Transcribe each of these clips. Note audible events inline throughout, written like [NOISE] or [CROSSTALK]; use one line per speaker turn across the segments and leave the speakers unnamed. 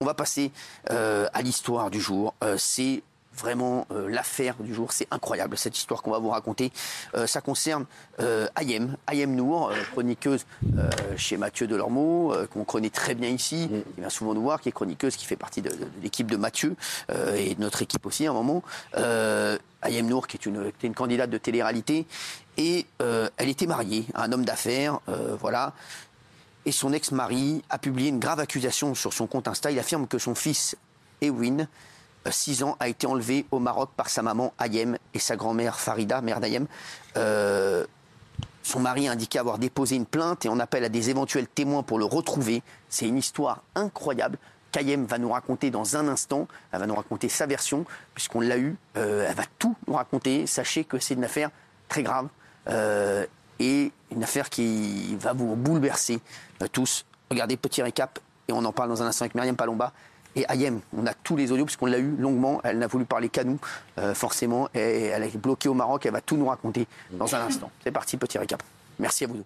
On va passer à l'histoire du jour. c'est vraiment euh, l'affaire du jour. C'est incroyable cette histoire qu'on va vous raconter. Euh, ça concerne euh, Ayem, Ayem Nour, chroniqueuse chez Mathieu Delormeau, qu'on connaît très bien ici, mm. qui vient souvent nous voir, qui est chroniqueuse, qui fait partie de, l'équipe de Mathieu et de notre équipe aussi à un moment. Ayem Nour, qui est une, une candidate de télé-réalité, et elle était mariée à un homme d'affaires, voilà. Et son ex-mari a publié une grave accusation sur son compte Insta. Il affirme que son fils, Ewin, 6 ans, a été enlevé au Maroc par sa maman Ayem et sa grand-mère Farida, mère d'Ayem. Euh, son mari a indiqué avoir déposé une plainte et on appelle à des éventuels témoins pour le retrouver. C'est une histoire incroyable qu'Ayem va nous raconter dans un instant. Elle va nous raconter sa version, puisqu'on l'a eu. Euh, elle va tout nous raconter. Sachez que c'est une affaire très grave euh, et une affaire qui va vous bouleverser tous. Regardez, petit récap, et on en parle dans un instant avec Myriam Palomba. Et Ayem, on a tous les audios puisqu'on l'a eu longuement. Elle n'a voulu parler qu'à nous, euh, forcément. Et elle est bloquée au Maroc. Elle va tout nous raconter dans un instant. C'est parti, petit récap. Merci à vous deux.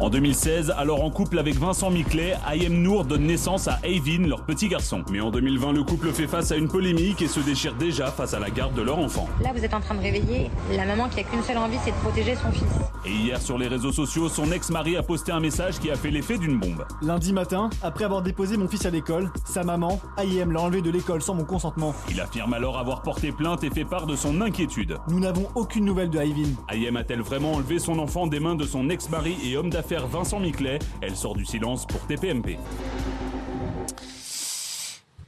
En 2016, alors en couple avec Vincent Miclet, Ayem Nour donne naissance à Eivin, leur petit garçon. Mais en 2020, le couple fait face à une polémique et se déchire déjà face à la garde de leur enfant.
Là, vous êtes en train de réveiller la maman qui a qu'une seule envie, c'est de protéger son fils.
Et hier, sur les réseaux sociaux, son ex-mari a posté un message qui a fait l'effet d'une bombe.
Lundi matin, après avoir déposé mon fils à l'école, sa maman, Ayem, l'a enlevé de l'école sans mon consentement.
Il affirme alors avoir porté plainte et fait part de son inquiétude.
Nous n'avons aucune nouvelle de Ayvin.
Ayem a-t-elle vraiment enlevé son enfant des mains de son ex-mari et homme d'affaires? Vincent Miclet elle sort du silence pour TPMP.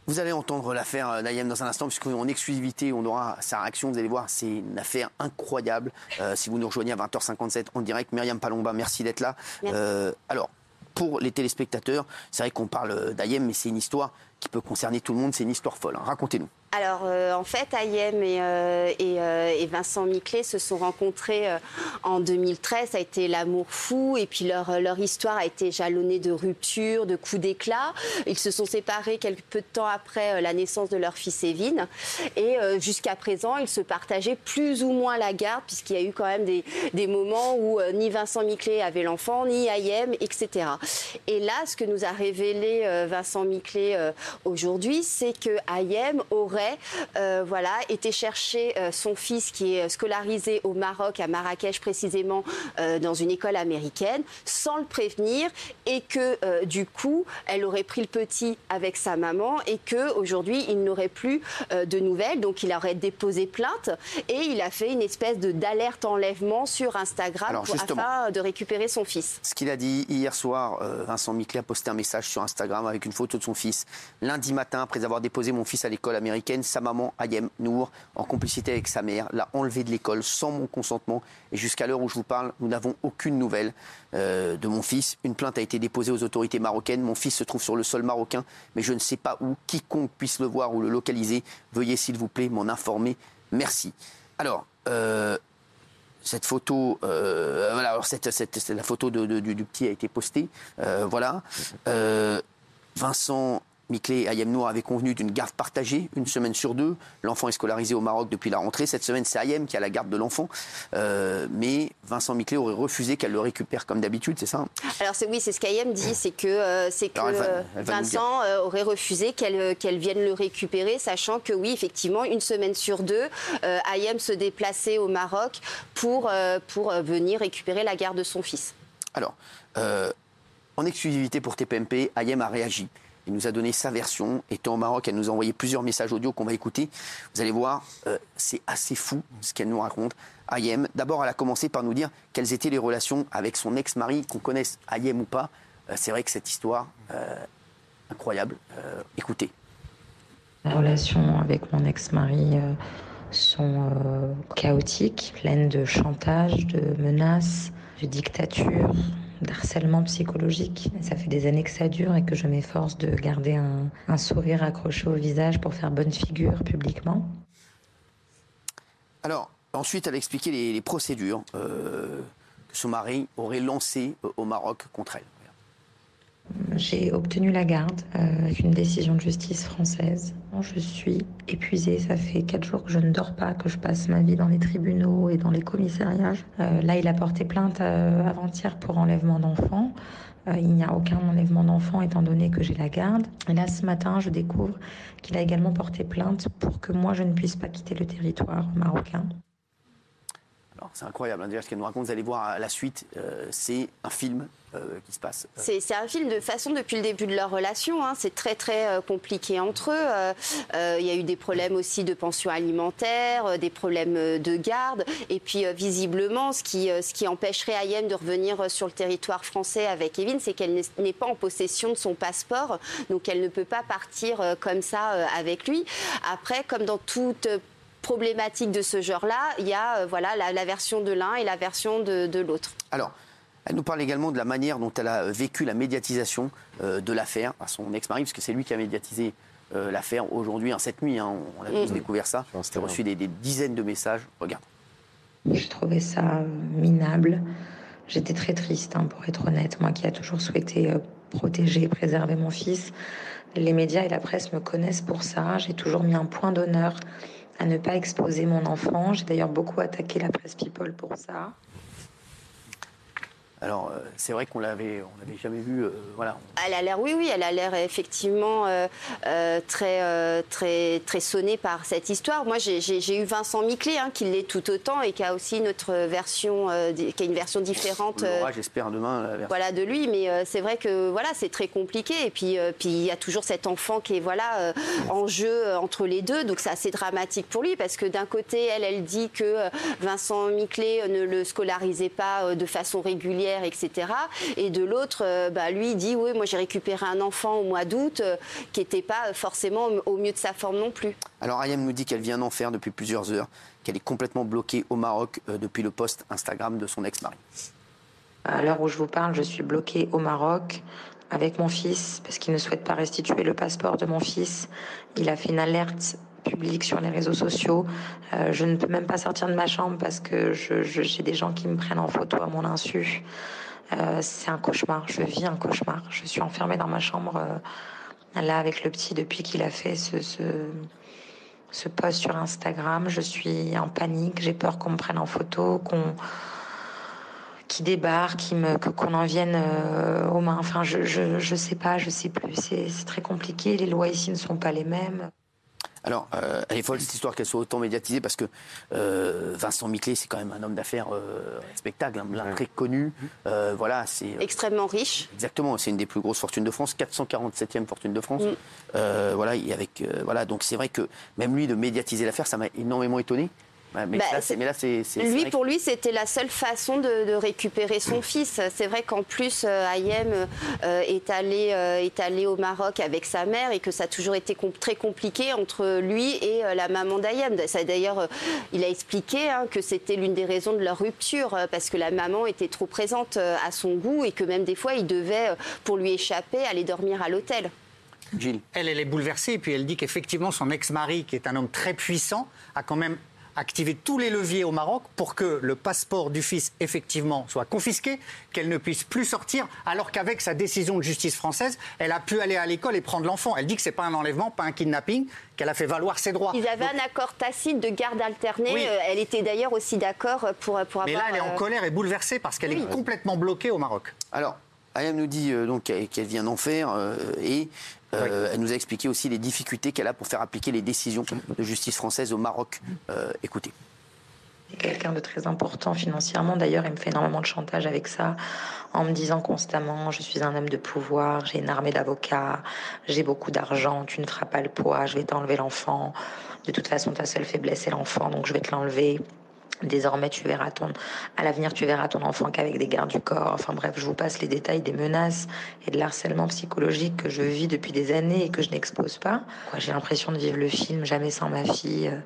Vous allez entendre l'affaire Nayem dans un instant, puisqu'en exclusivité, on aura sa réaction. Vous allez voir, c'est une affaire incroyable. Euh, si vous nous rejoignez à 20h57 en direct, Myriam Palomba, merci d'être là. Euh, alors, pour les téléspectateurs, c'est vrai qu'on parle d'Ayem, mais c'est une histoire qui peut concerner tout le monde. C'est une histoire folle. Hein. Racontez-nous.
Alors, euh, en fait, Ayem et, euh, euh, et, Vincent Miclet se sont rencontrés en 2013. Ça a été l'amour fou. Et puis, leur, leur histoire a été jalonnée de ruptures, de coups d'éclat. Ils se sont séparés quelques peu de temps après la naissance de leur fils Evin. Et jusqu'à présent, ils se partageaient plus ou moins la garde, puisqu'il y a eu quand même des, des moments où ni Vincent Miclet avait l'enfant, ni Ayem, etc. Et là, ce que nous a révélé Vincent Miclet aujourd'hui, c'est que Ayem aurait euh, voilà, été chercher euh, son fils qui est scolarisé au Maroc, à Marrakech précisément, euh, dans une école américaine, sans le prévenir, et que du coup, elle aurait pris le petit avec sa maman, et que aujourd'hui, il n'aurait plus de nouvelles. Donc, il aurait déposé plainte, et il a fait une espèce de d'alerte enlèvement sur Instagram afin de récupérer son fils.
Ce qu'il a dit hier soir, Vincent Miclet a posté un message sur Instagram avec une photo de son fils lundi matin après avoir déposé mon fils à l'école américaine sa maman Ayem Nour, en complicité avec sa mère, l'a enlevé de l'école sans mon consentement. Et jusqu'à l'heure où je vous parle, nous n'avons aucune nouvelle euh, de mon fils. Une plainte a été déposée aux autorités marocaines. Mon fils se trouve sur le sol marocain, mais je ne sais pas où. Quiconque puisse le voir ou le localiser, veuillez s'il vous plaît m'en informer. Merci. Alors, euh, cette photo, euh, voilà, cette, la photo du, petit a été postée, voilà. Vincent Miklé et Ayem Nour avaient convenu d'une garde partagée, une semaine sur deux. L'enfant est scolarisé au Maroc depuis la rentrée. Cette semaine, c'est Ayem qui a la garde de l'enfant. Euh, mais Vincent Miklé aurait refusé qu'elle le récupère comme d'habitude, c'est ça
Alors oui, c'est ce qu'Ayem dit, c'est que, euh, c'est que Vincent euh, aurait refusé qu'elle qu'elle vienne le récupérer, sachant que oui, effectivement, une semaine sur deux, Ayem se déplaçait au Maroc pour, pour venir récupérer la garde de son fils.
Alors, en exclusivité pour TPMP, Ayem a réagi. Il nous a donné sa version. Étant au Maroc, elle nous a envoyé plusieurs messages audio qu'on va écouter. Vous allez voir, euh, c'est assez fou ce qu'elle nous raconte. Ayem, d'abord, elle a commencé par nous dire quelles étaient les relations avec son ex-mari, qu'on connaisse Ayem ou pas. Euh, c'est vrai que cette histoire, euh, incroyable. écoutez.
Les relations avec mon ex-mari sont chaotiques, pleines de chantage, de menaces, de dictature, d'harcèlement psychologique. Ça fait des années que ça dure et que je m'efforce de garder un, sourire accroché au visage pour faire bonne figure publiquement.
Alors, ensuite, elle a expliqué les, procédures euh, que son mari aurait lancées au Maroc contre elle.
J'ai obtenu la garde euh, avec une décision de justice française. Je suis épuisée, ça fait quatre jours que je ne dors pas, que je passe ma vie dans les tribunaux et dans les commissariats. Euh, là, il a porté plainte euh, avant-hier pour enlèvement d'enfants. Il n'y a aucun enlèvement d'enfant étant donné que j'ai la garde. Et là, ce matin, je découvre qu'il a également porté plainte pour que moi, je ne puisse pas quitter le territoire marocain.
C'est incroyable, hein, déjà ce qu'elle nous raconte, vous allez voir la suite, euh, c'est un film euh, qui se passe.
C'est un film de façon depuis le début de leur relation. Hein. c'est très très euh, compliqué entre eux. Il y a eu des problèmes aussi de pension alimentaire, des problèmes de garde. Et puis visiblement, ce qui, ce qui empêcherait Ayem de revenir sur le territoire français avec Evin, c'est qu'elle n'est pas en possession de son passeport. Donc elle ne peut pas partir comme ça avec lui. Après, comme dans toute problématique de ce genre-là, il y a euh, voilà, la, version de l'un et la version de, l'autre.
Alors, elle nous parle également de la manière dont elle a vécu la médiatisation euh, de l'affaire à son ex-mari, puisque c'est lui qui a médiatisé euh, l'affaire aujourd'hui, en cette nuit. Hein, on, a tous mm. découvert ça. J'ai reçu des, dizaines de messages. Regarde.
J'ai trouvé ça minable. J'étais très triste, hein, pour être honnête. Moi qui a toujours souhaité protéger et préserver mon fils. Les médias et la presse me connaissent pour ça. J'ai toujours mis un point d'honneur à ne pas exposer mon enfant. J'ai d'ailleurs beaucoup attaqué la presse People pour ça.
Alors, euh, c'est vrai qu'on l'avait, on l'avait jamais vu. Euh, voilà.
Elle a l'air, oui, oui, elle a l'air effectivement euh, très, très, très sonnée par cette histoire. Moi, j'ai, eu Vincent Miclé, hein, qui l'est tout autant et qui a aussi une autre version, qui a une version différente.
j'espère demain.
Voilà, de lui, mais c'est vrai que voilà, c'est très compliqué. Et puis, puis il y a toujours cet enfant qui est voilà en jeu entre les deux, donc c'est assez dramatique pour lui parce que d'un côté, elle, elle dit que Vincent Miclé ne le scolarisait pas de façon régulière etc. Et de l'autre, euh, bah, lui, dit oui, moi j'ai récupéré un enfant au mois d'août euh, qui n'était pas forcément au mieux de sa forme non plus.
Alors Ayam nous dit qu'elle vient d'en faire depuis plusieurs heures, qu'elle est complètement bloquée au Maroc euh, depuis le post Instagram de son ex-mari.
À l'heure où je vous parle, je suis bloquée au Maroc avec mon fils parce qu'il ne souhaite pas restituer le passeport de mon fils. Il a fait une alerte publique sur les réseaux sociaux. Euh, je ne peux même pas sortir de ma chambre parce que j'ai des gens qui me prennent en photo à mon insu. Euh, c'est un cauchemar, je vis un cauchemar. Je suis enfermée dans ma chambre euh, là avec le petit depuis qu'il a fait ce, ce, post sur Instagram. Je suis en panique, j'ai peur qu'on me prenne en photo, qu'on qui débarque, qui me, qu'on en vienne aux mains. Enfin, je, je, je sais pas, je sais plus. C'est très compliqué. Les lois ici ne sont pas les mêmes.
Alors, euh, elle est folle cette histoire qu'elle soit autant médiatisée parce que euh, Vincent Miclé, c'est quand même un homme d'affaires euh, respectable, un très connu. voilà, c'est
extrêmement riche.
Exactement, c'est une des plus grosses fortunes de France, 447e fortune de France. Mm. voilà, avec voilà, donc c'est vrai que même lui de médiatiser l'affaire, ça m'a énormément étonné.
Bah, mais, là, c'est, lui, pour lui, c'était la seule façon de, récupérer son fils. C'est vrai qu'en plus, euh, Ayem euh, est, allé, euh, est allé au Maroc avec sa mère et que ça a toujours été très compliqué entre lui et la maman d'Ayem. D'ailleurs, il a expliqué hein, que c'était l'une des raisons de leur rupture parce que la maman était trop présente à son goût et que même des fois, il devait, pour lui échapper, aller dormir à l'hôtel.
Gilles. Elle, elle est bouleversée et puis elle dit qu'effectivement, son ex-mari, qui est un homme très puissant, a quand même activer tous les leviers au Maroc pour que le passeport du fils, effectivement, soit confisqué, qu'elle ne puisse plus sortir, alors qu'avec sa décision de justice française, elle a pu aller à l'école et prendre l'enfant. Elle dit que ce n'est pas un enlèvement, pas un kidnapping, qu'elle a fait valoir ses droits.
Ils avaient un accord tacite de garde alternée. Euh, elle était d'ailleurs aussi d'accord pour, pour avoir...
Mais là, elle est en euh, colère et bouleversée parce qu'elle est complètement bloquée au Maroc.
Alors, Ayam nous dit euh, donc qu'elle vient d'en faire et euh, elle nous a expliqué aussi les difficultés qu'elle a pour faire appliquer les décisions de justice française au Maroc. Euh, écoutez.
Quelqu'un de très important financièrement. D'ailleurs, il me fait énormément de chantage avec ça, en me disant constamment Je suis un homme de pouvoir, j'ai une armée d'avocats, j'ai beaucoup d'argent, tu ne feras pas le poids, je vais t'enlever l'enfant. De toute façon, ta seule faiblesse, c'est l'enfant, donc je vais te l'enlever. Désormais, tu verras ton, à l'avenir, tu verras ton enfant qu'avec des gardes du corps. Enfin bref, je vous passe les détails des menaces et de l'harcèlement psychologique que je vis depuis des années et que je n'expose pas. J'ai l'impression de vivre le film jamais sans ma fille. Euh,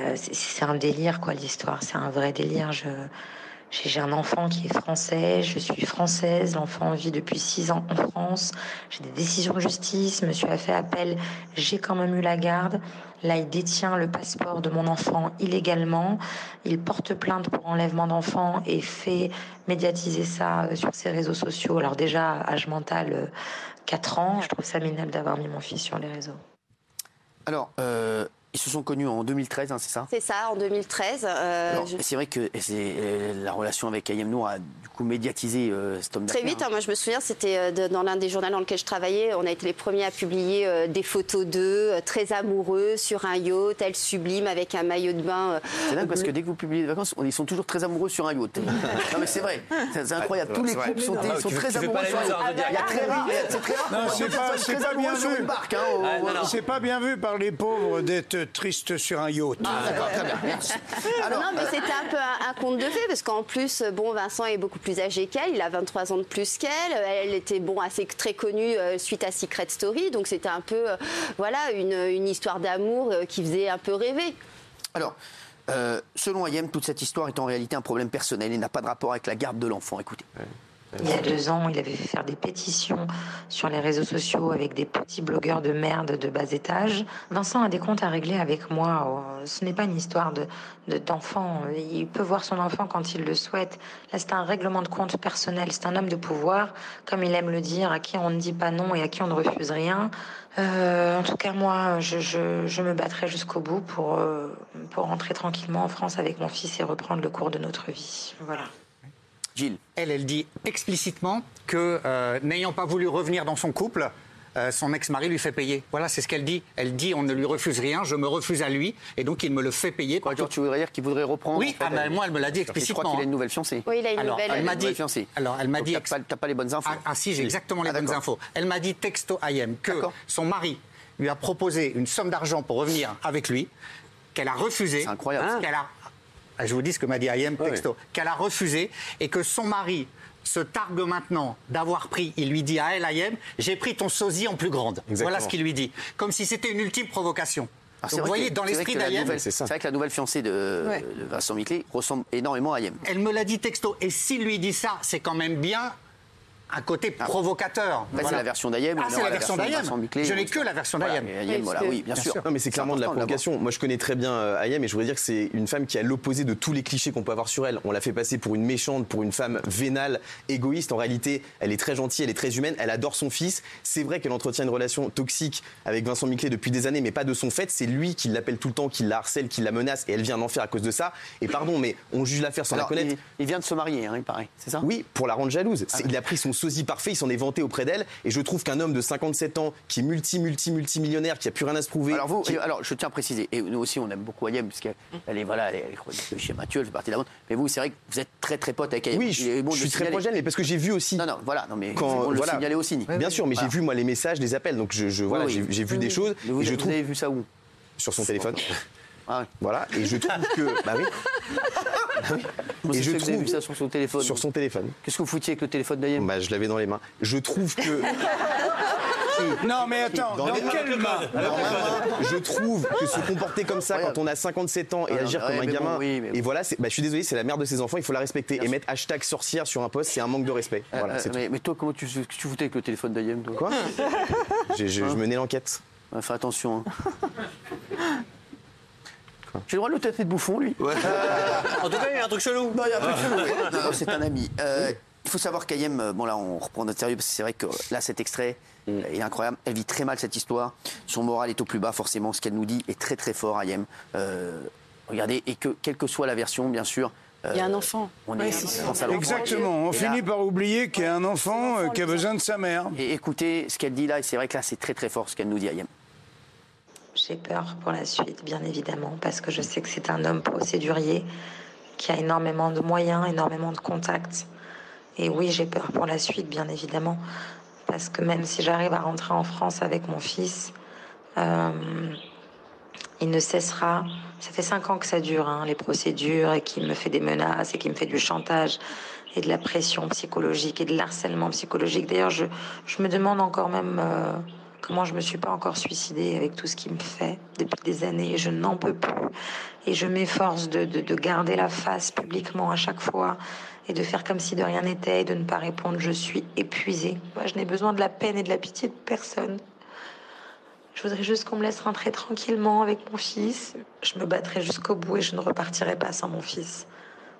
euh, c'est un délire, quoi, l'histoire. C'est un vrai délire. Je, j'ai un enfant qui est français, je suis française, l'enfant vit depuis six ans en France, j'ai des décisions de justice, monsieur a fait appel, j'ai quand même eu la garde. Là, il détient le passeport de mon enfant illégalement. Il porte plainte pour enlèvement d'enfant et fait médiatiser ça euh, sur ses réseaux sociaux. Alors déjà, âge mental, 4 euh, ans, je trouve ça minable d'avoir mis mon fils sur les réseaux.
Alors, euh, ils se sont connus en 2013, hein, c'est ça?
C'est ça, en 2013. euh, je-
C'est vrai que c'est, euh, la relation avec Ayem Nour a du coup médiatisé euh, cet homme
Très vite,
hein.
hein, moi je me souviens, c'était euh, dans l'un des journaux dans lequel je travaillais, on a été les premiers à publier euh, des photos d'eux, très amoureux, sur un yacht, elle sublime, avec un maillot de bain. euh,
C'est dingue parce que dès que vous publiez des vacances, ils sont toujours très amoureux sur un yacht. [LAUGHS] non mais c'est vrai, c'est incroyable. Tous les couples sont, très amoureux sur un yacht. Il y a très rare, c'est très rare.
Non, c'est pas- pas bien vu.
Ah.
C'est pas bien vu par les pauvres d'être tristes sur un yacht.
Ah, d'accord, très bien. merci. [LAUGHS] Alors,
non, mais c'était un peu un, un conte de fées, parce qu'en plus, bon, Vincent est beaucoup plus âgé qu'elle, il a 23 ans de plus qu'elle, elle était bon, assez très connue euh, suite à Secret Story, donc c'était un peu, euh, voilà, une, une histoire d'amour euh, qui faisait un peu rêver.
alors euh, selon Ayem, toute cette histoire est en réalité un problème personnel et n'a pas de rapport avec la garde de l'enfant. Écoutez.
Il y a deux ans, il avait fait faire des pétitions sur les réseaux sociaux avec des petits blogueurs de merde de bas étage. Vincent a des comptes à régler avec moi. Euh, Ce n'est pas une histoire de de- d'enfant. il peut voir son enfant quand il le souhaite. Là, c'est un règlement de compte personnel. C'est un homme de pouvoir, comme il aime le dire, à qui on ne dit pas non et à qui on ne refuse rien. Euh, en tout cas, moi, je, je, je me battrai jusqu'au bout pour, euh, pour rentrer tranquillement en France avec mon fils et reprendre le cours de notre vie. Voilà.
Gilles.
Elle, elle dit explicitement que, euh, n'ayant pas voulu revenir dans son couple, euh, son ex-mari lui fait payer. Voilà, c'est ce qu'elle dit. Elle dit on ne lui refuse rien, je me refuse à lui, et donc il me le fait payer.
Quoi, tu voudrais dire qu'il voudrait reprendre
Oui,
en fait,
ah,
elle-
moi, elle me l'a dit
Et Je crois
explicitement.
qu'il a une
hein.
nouvelle fiancée.
Oui, il a une
Alors,
nouvelle.
elle
Une
dit.
fiancée.
Alors, elle m'a dit.
T'as pas, t'as pas les bonnes infos.
Ah, ah, si, j'ai exactement les
Ah,
bonnes infos. Elle m'a dit texto IM que son mari lui a proposé une somme d'argent pour revenir avec lui, qu'elle a refusé.
C'est incroyable, ça.
Qu'elle a, je vous dis ce que m'a dit IM texto, qu'elle a refusé et que son mari se targue maintenant d'avoir pris, il lui dit à elle, IM, j'ai pris ton sosie en plus grande.
Exactement.
Voilà ce qu'il lui dit. Comme si c'était une ultime provocation.
Alors,
vous voyez,
que-
dans l'esprit
nouvelle-
c'est
vrai que la nouvelle fiancée de,
Ouais.
de Vincent Miclet ressemble énormément à Ayem.
elle me l'a dit texto. Et s'il lui dit ça, c'est quand même bien un côté provocateur.
Après, c'est
Voilà.
la version d'Ayem.
Ah, c'est la version d'Ayem.
Miclet.
Je n'ai que la version d'Ayem.
et Ayem,
Oui,
voilà,
parce que-
oui, bien,
Bien
sûr.
sûr.
Non, mais c'est clairement de la provocation. Moi, je connais très bien euh, Ayem et je voudrais dire que c'est une femme qui à l'opposé de tous les clichés qu'on peut avoir sur elle. On l'a fait passer pour une méchante, pour une femme vénale, égoïste. En réalité, elle est très gentille, elle est très humaine, elle adore son fils. C'est vrai qu'elle entretient une relation toxique avec Vincent Miclet depuis des années, mais pas de son fait. C'est lui qui l'appelle tout le temps, qui la harcèle, qui la menace et elle vient en enfer à cause de ça. Et pardon, mais on juge l'affaire sans
Alors,
la connaître.
il, il vient de se marier, hein, il paraît, c'est ça?
Oui, pour la rendre jalouse. C'est- Il a pris son sosie parfait, il s'en est vanté auprès d'elle. Et je trouve qu'un homme de 57 ans, qui est multi, multi, multimillionnaire, qui a plus rien à se prouver.
Alors vous,
qui-
alors je tiens à préciser, et nous aussi on aime beaucoup Ayem parce qu'elle elle est voilà, elle est, elle est chez Mathieu, elle fait partie de la bande. Mais vous, c'est vrai que vous êtes très très pote avec Ayem.
Oui, je,
bon
je suis très
signaler.
proche d'elle, mais parce que j'ai vu aussi.
Non, non, voilà, non mais
Quand-
on le
voilà.
signalait aussi.
Bien sûr, mais
Voilà.
j'ai vu moi les messages, les appels, donc je, je- voilà,
Oui, oui.
j'ai vu des choses
Mais vous,
et je
vous
trouve
avez vu ça où?
Sur son téléphone. [LAUGHS]
ah, ouais.
Voilà, et je trouve que [LAUGHS] bah oui, [LAUGHS] Et je
se fait que vous avez
trouve-
vu ça sur son téléphone
sur son téléphone.
Qu'est-ce que vous foutiez avec le téléphone d'Ayem
Bah je l'avais dans les mains. Je trouve que [LAUGHS]
Non, mais attends,
Dans
dans,
les-
quelle main
maman, je trouve que se comporter comme ça quand on a 57 ans et
Non, non,
agir
ouais,
comme un
bon,
gamin,
oui, mais bon.
et voilà, bah, je suis désolé, c'est la mère de ses enfants, il faut la respecter. Et mettre hashtag sorcière sur un poste, c'est un manque de respect.
Euh,
Voilà,
euh, mais, mais toi, comment tu, tu foutais avec le téléphone d'Ayem toi
Quoi? [LAUGHS] Je, je menais l'enquête.
Fais attention. hein. [LAUGHS] J'ai le droit de le traiter de bouffon, lui [LAUGHS]
En tout cas, il y a un truc chelou.
Non, il y a un truc chelou. C'est un ami. Euh, il faut savoir qu'Ayem, euh, bon là on reprend notre sérieux parce que c'est vrai que euh, là cet extrait il est incroyable. Elle vit très mal cette histoire. Son moral est au plus bas forcément. Ce qu'elle nous dit est très très fort Ayem. Euh, regardez et que quelle que soit la version bien sûr. euh,
Il y a un enfant.
On
Oui,
est.
Exactement, on
Et
finit
là-
par oublier qu'il y a un enfant qui a besoin de sa mère.
Et écoutez ce qu'elle dit là et c'est vrai que là c'est très très fort ce qu'elle nous dit Ayem.
J'ai peur pour la suite, bien évidemment, parce que je sais que c'est un homme procédurier qui a énormément de moyens, énormément de contacts. Et oui, j'ai peur pour la suite, bien évidemment, parce que même si j'arrive à rentrer en France avec mon fils, euh, il ne cessera. Ça fait cinq ans que ça dure, hein, les procédures, et qu'il me fait des menaces, et qu'il me fait du chantage, et de la pression psychologique, et de l'harcèlement psychologique. D'ailleurs, je, me demande encore même euh, comment je me suis pas encore suicidée avec tout ce qu'il me fait depuis des années. Je n'en peux plus. Et je m'efforce de, de, de garder la face publiquement à chaque fois et de faire comme si de rien n'était et de ne pas répondre. Je suis épuisée. Moi, je n'ai besoin de la peine et de la pitié de personne. Je voudrais juste qu'on me laisse rentrer tranquillement avec mon fils. Je me battrai jusqu'au bout et je ne repartirai pas sans mon fils.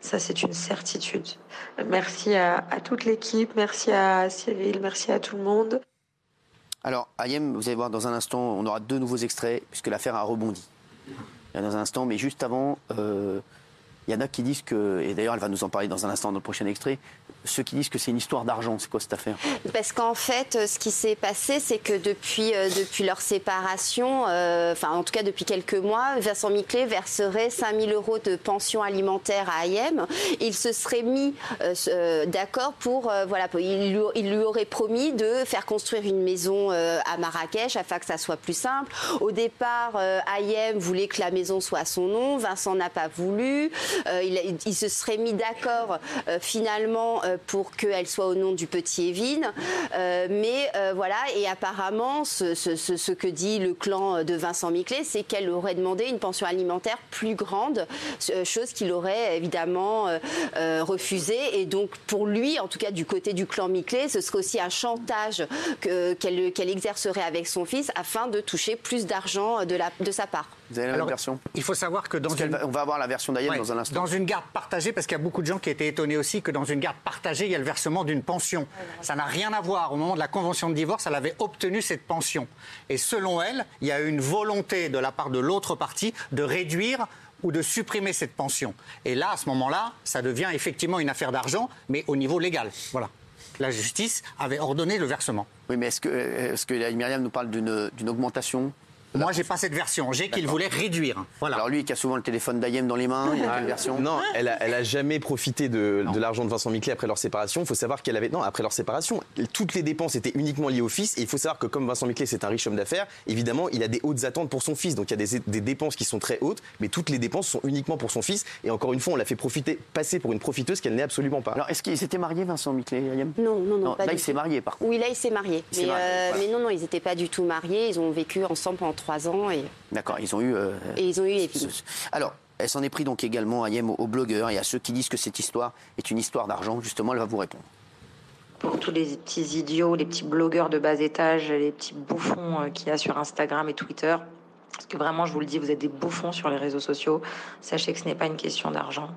Ça, c'est une certitude. Merci à, à toute l'équipe, merci à Cyril, merci à tout le monde.
Alors Ayem, vous allez voir dans un instant, on aura deux nouveaux extraits puisque l'affaire a rebondi. dans un instant, mais juste avant, euh, il y en a qui disent que, et d'ailleurs elle va nous en parler dans un instant dans le prochain extrait, ceux qui disent que c'est une histoire d'argent, c'est quoi cette affaire?
Parce qu'en fait, euh, ce qui s'est passé, c'est que depuis, euh, depuis leur séparation, euh, enfin en tout cas depuis quelques mois, Vincent Miclet verserait 5 000 euros de pension alimentaire à IM. Il se serait mis d'accord pour, voilà, il, lui, aurait promis de faire construire une maison à Marrakech afin que ça soit plus simple. Au départ, IM voulait que la maison soit à son nom, Vincent n'a pas voulu. Euh, il, se serait mis d'accord euh, finalement euh, pour qu'elle soit au nom du petit Evin. Euh, mais euh, voilà, et apparemment, ce, ce- ce- ce que dit le clan de Vincent Miclet, c'est qu'elle aurait demandé une pension alimentaire plus grande, chose qu'il aurait évidemment euh, euh, refusé. Et donc, pour lui, en tout cas du côté du clan Miclet, ce serait aussi un chantage que- qu'elle exercerait avec son fils afin de toucher plus d'argent de, sa part.
Vous avez la
Alors,
même version
Il faut savoir que dans une...
va- On va avoir la version
Ouais,
dans un
Dans une garde partagée, parce qu'il y a beaucoup de gens qui étaient étonnés aussi que dans une garde partagée, il y a le versement d'une pension. Ça n'a rien à voir. Au moment de la convention de divorce, elle avait obtenu cette pension. Et selon elle, il y a eu une volonté de la part de l'autre partie de réduire ou de supprimer cette pension. Et là, à ce moment-là, ça devient effectivement une affaire d'argent, mais au niveau légal. Voilà. La justice avait ordonné le versement.
Oui, mais est-ce que, est-ce que Myriam nous parle d'une d'une augmentation?
Moi, j'ai pas cette version. J'ai qu'il voulait réduire. Voilà.
Alors lui qui a souvent le téléphone d'Ayem dans les mains, il a quelle version
Non, elle a, elle a jamais profité de, de l'argent de Vincent Miclet après leur séparation. Il faut savoir qu'elle avait non après leur séparation, toutes les dépenses étaient uniquement liées au fils. Et il faut savoir que comme Vincent Miclet c'est un riche homme d'affaires, évidemment il a des hautes attentes pour son fils. Donc il y a des, des dépenses qui sont très hautes, mais toutes les dépenses sont uniquement pour son fils. Et encore une fois, on l'a fait profiter, passer pour une profiteuse qu'elle n'est absolument pas.
Alors est-ce qu'ils étaient mariés Vincent Miclet et Ayem?
Non, non, non. pas
là
du
il s'est marié par contre.
Oui, là, il s'est marié.
Il s'est
Mais,
marié,
euh,
voilà.
mais non, non, ils n'étaient pas du tout mariés. Ils ont vécu ensemble pendant trois ans et,
D'accord, ils ont eu. euh,
et ils ont eu
Alors, elle s'en est pris donc également Ayem aux, aux blogueurs et à ceux qui disent que cette histoire est une histoire d'argent. Justement, elle va vous répondre.
pour tous les petits idiots, les petits blogueurs de bas étage, les petits bouffons euh, qu'il y a sur Instagram et Twitter. Parce que vraiment, je vous le dis, vous êtes des bouffons sur les réseaux sociaux. Sachez que ce n'est pas une question d'argent.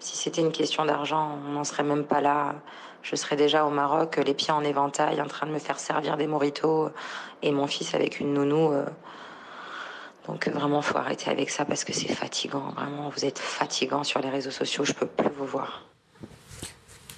Si c'était une question d'argent, on n'en serait même pas là. Je serais déjà au Maroc, les pieds en éventail, en train de me faire servir des moritos et mon fils avec une nounou. euh. Donc vraiment, faut arrêter avec ça parce que c'est fatigant. Vraiment, vous êtes fatigant sur les réseaux sociaux. Je peux plus vous voir.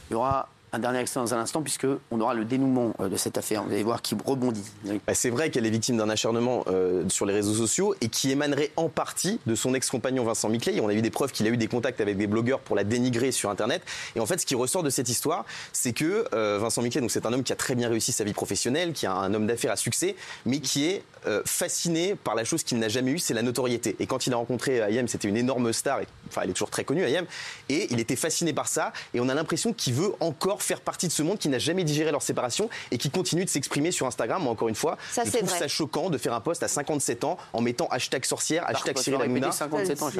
Il y aura un dernier extrait dans un instant, puisque on aura le dénouement euh, de cette affaire. Vous allez voir qui rebondit.
Bah, c'est vrai qu'elle est victime d'un acharnement euh, sur les réseaux sociaux et qui émanerait en partie de son ex-compagnon Vincent Miclet. Et on a eu des preuves qu'il a eu des contacts avec des blogueurs pour la dénigrer sur Internet. Et en fait, ce qui ressort de cette histoire, c'est que euh, Vincent Miclet, donc c'est un homme qui a très bien réussi sa vie professionnelle, qui est un homme d'affaires à succès, mais qui est fasciné par la chose qu'il n'a jamais eue, c'est la notoriété. Et quand il a rencontré Ayem, c'était une énorme star. Enfin, elle est toujours très connue, Ayem. Et il était fasciné par ça. Et on a l'impression qu'il veut encore faire partie de ce monde qui n'a jamais digéré leur séparation et qui continue de s'exprimer sur Instagram. Moi, encore une fois,
Ça,
je trouve
vrai.
ça choquant de faire un post à 57 ans en mettant hashtag sorcière, hashtag
contre,
Cyril Hanouna.
pété 57 ans.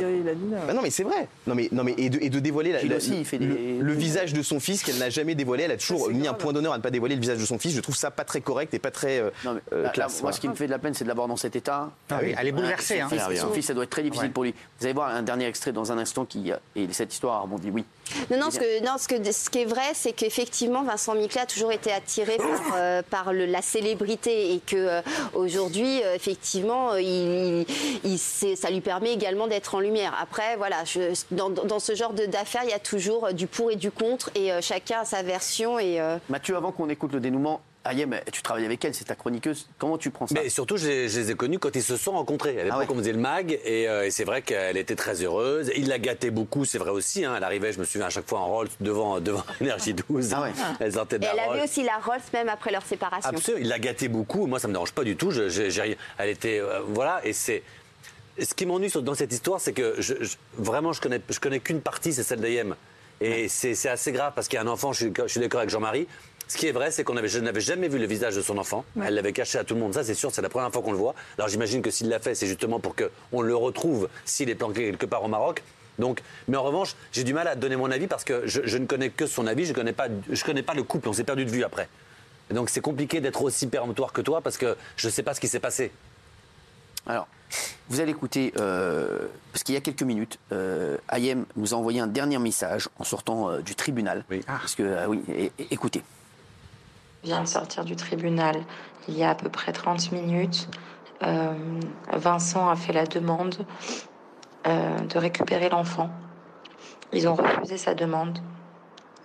Bah non mais c'est vrai. Non mais non mais et de, et de dévoiler la-
Gilles
la-
aussi, il fait des-
le, le visage de son fils qu'elle n'a jamais dévoilé. Elle a toujours mis un point d'honneur à ne pas dévoiler le visage de son fils. Je trouve ça pas très correct et pas très euh,
Non, mais,
euh,
là, là,
classe.
moi,
voilà.
ce qui me fait de la peine, c'est de l'avoir dans cet état.
Ah oui, elle est
Voilà,
bouleversée,
Son,
hein.
fils,
Ah
son fils, ça doit être très difficile
Ouais.
pour lui. Vous allez voir un dernier extrait dans un instant qui et cette histoire a rebondi. Oui.
Non, non, ce, que, non ce, que, ce qui est vrai, c'est qu'effectivement, Vincent Miclet a toujours été attiré par, euh, par le- la célébrité et que euh, aujourd'hui, euh, effectivement, euh, il, il- c'est- ça lui permet également d'être en lumière. Après, voilà, je- dans, dans ce genre de- d'affaires, il y a toujours euh, du pour et du contre et euh, chacun a sa version. Et, euh,
Mathieu, avant qu'on écoute le dénouement, Ayem, tu travailles avec elle, c'est ta chroniqueuse. Comment tu prends ça
Mais surtout, je, les- je les ai connus quand ils se sont rencontrés. À l'époque,
Ah ouais.
on faisait le mag, et, euh, et c'est vrai qu'elle était très heureuse. Il la gâtait beaucoup, c'est vrai aussi. hein. Elle arrivait, je me souviens, à chaque fois en Rolls devant, devant [LAUGHS] Énergie 12.
Ah ouais. [LAUGHS]
Elle sortait de
et
la
elle avait aussi la Rolls même après leur séparation.
Absolument, il la gâtait beaucoup. Moi, ça me dérange pas du tout. Je, je- j'ai rien- elle était, euh, voilà, et c'est. Ce qui m'ennuie sur- dans cette histoire, c'est que je, je- vraiment, je connais, je connais qu'une partie, c'est celle d'Ayem. Et c'est c'est assez grave parce qu'il y a un enfant. Je suis, je suis d'accord avec Jean-Marie. Ce qui est vrai, c'est qu'on avait, je n'avais jamais vu le visage de son enfant. Elle l'avait caché à tout le monde. Ça, c'est sûr, c'est la première fois qu'on le voit. Alors, j'imagine que s'il l'a fait, c'est justement pour qu'on le retrouve s'il est planqué quelque part au Maroc. Donc, mais en revanche, j'ai du mal à donner mon avis parce que je, je ne connais que son avis. Je connais pas, je connais pas le couple. On s'est perdu de vue après. Et donc, c'est compliqué d'être aussi péremptoire que toi parce que je ne sais pas ce qui s'est passé.
Alors, vous allez écouter, euh, parce qu'il y a quelques minutes, euh, Ayem nous a envoyé un dernier message en sortant euh, du tribunal.
Oui.
Parce que, euh, oui, et- et- écoutez.
Vient de sortir du tribunal il y a à peu près 30 minutes. Euh, Vincent a fait la demande euh, de récupérer l'enfant. Ils ont refusé sa demande.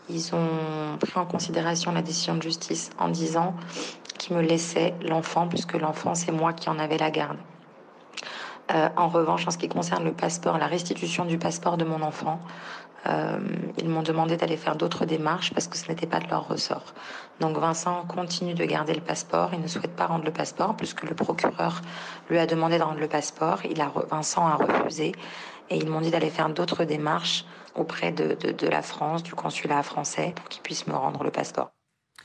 Ils ont pris en considération la décision de justice en disant qu'ils me laissaient l'enfant, puisque l'enfant, c'est moi qui en avais la garde. Euh, en revanche, en ce qui concerne le passeport, la restitution du passeport de mon enfant, euh, ils m'ont demandé d'aller faire d'autres démarches parce que ce n'était pas de leur ressort. Donc Vincent continue de garder le passeport. Il ne souhaite pas rendre le passeport puisque le procureur lui a demandé de rendre le passeport. Il a, Vincent a refusé et ils m'ont dit d'aller faire d'autres démarches auprès de, de, de la France, du consulat français, pour qu'ils puissent me rendre le passeport.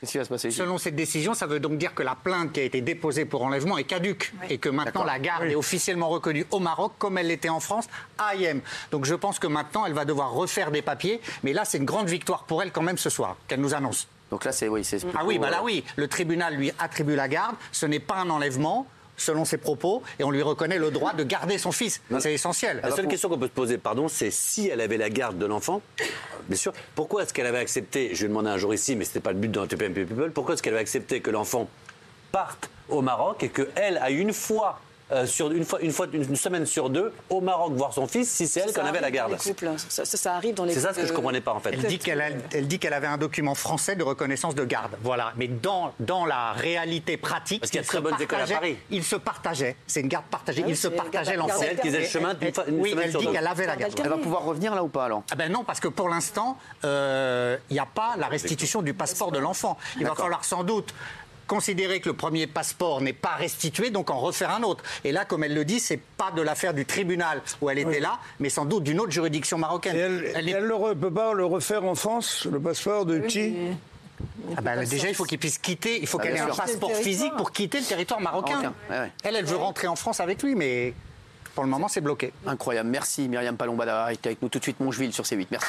Qu'est-ce qui va se passer
Selon cette décision, ça veut donc dire que la plainte qui a été déposée pour enlèvement est caduque et que maintenant la garde est officiellement reconnue au Maroc comme elle l'était en France à IM. Donc je pense que maintenant elle va devoir refaire des papiers, mais là c'est une grande victoire pour elle quand même ce soir qu'elle nous annonce.
Donc là c'est oui, c'est
Ah oui, bah là oui, le tribunal lui attribue la garde, ce n'est pas un enlèvement selon ses propos, et on lui reconnaît le droit de garder son fils. C'est essentiel.
La seule question qu'on peut se poser, pardon, c'est si elle avait la garde de l'enfant, bien sûr, pourquoi est-ce qu'elle avait accepté, je vais demander un jour ici, mais ce n'était pas le but dans TPMP People, pourquoi est-ce qu'elle avait accepté que l'enfant parte au Maroc et qu'elle a une fois euh, sur une fois, une fois, une semaine sur deux au Maroc voir son fils si c'est elle qui en avait la garde.
Ça, ça, ça, arrive dans les
C'est ça ce que je comprenais pas en fait.
Elle dit qu'elle elle dit qu'elle avait un document français de reconnaissance de garde. Voilà. Mais dans, dans la réalité pratique,
parce qu'il y a très bonnes écoles à Paris.
Ils se partageaient. C'est une garde partagée.
Ah oui,
ils se partageaient l'enfant.
C'est elle qui faisait le chemin d'une fois- une
oui,
semaine
elle
sur
dit qu'elle avait la garde.
Elle va pouvoir revenir là ou pas alors?
Ah ben non, parce que pour l'instant, euh, il n'y a pas la restitution du passeport de l'enfant. Il va falloir sans doute considérer que le premier passeport n'est pas restitué, donc en refaire un autre. Et là, comme elle le dit, c'est pas de l'affaire du tribunal où elle était là, mais sans doute d'une autre juridiction marocaine.
Et elle
Elle est-
elle ne peut pas le refaire en France, le passeport de qui
Ah ben, déjà, il faut qu'il puisse quitter, il faut
Ah,
qu'elle ait un passeport physique pour quitter le territoire marocain.
Marocain, ouais, ouais.
Elle, elle veut rentrer en France avec lui, mais pour le moment, c'est bloqué.
Incroyable. Merci Myriam Palomba d'avoir été avec nous tout de suite Mongeville sur C8. Merci.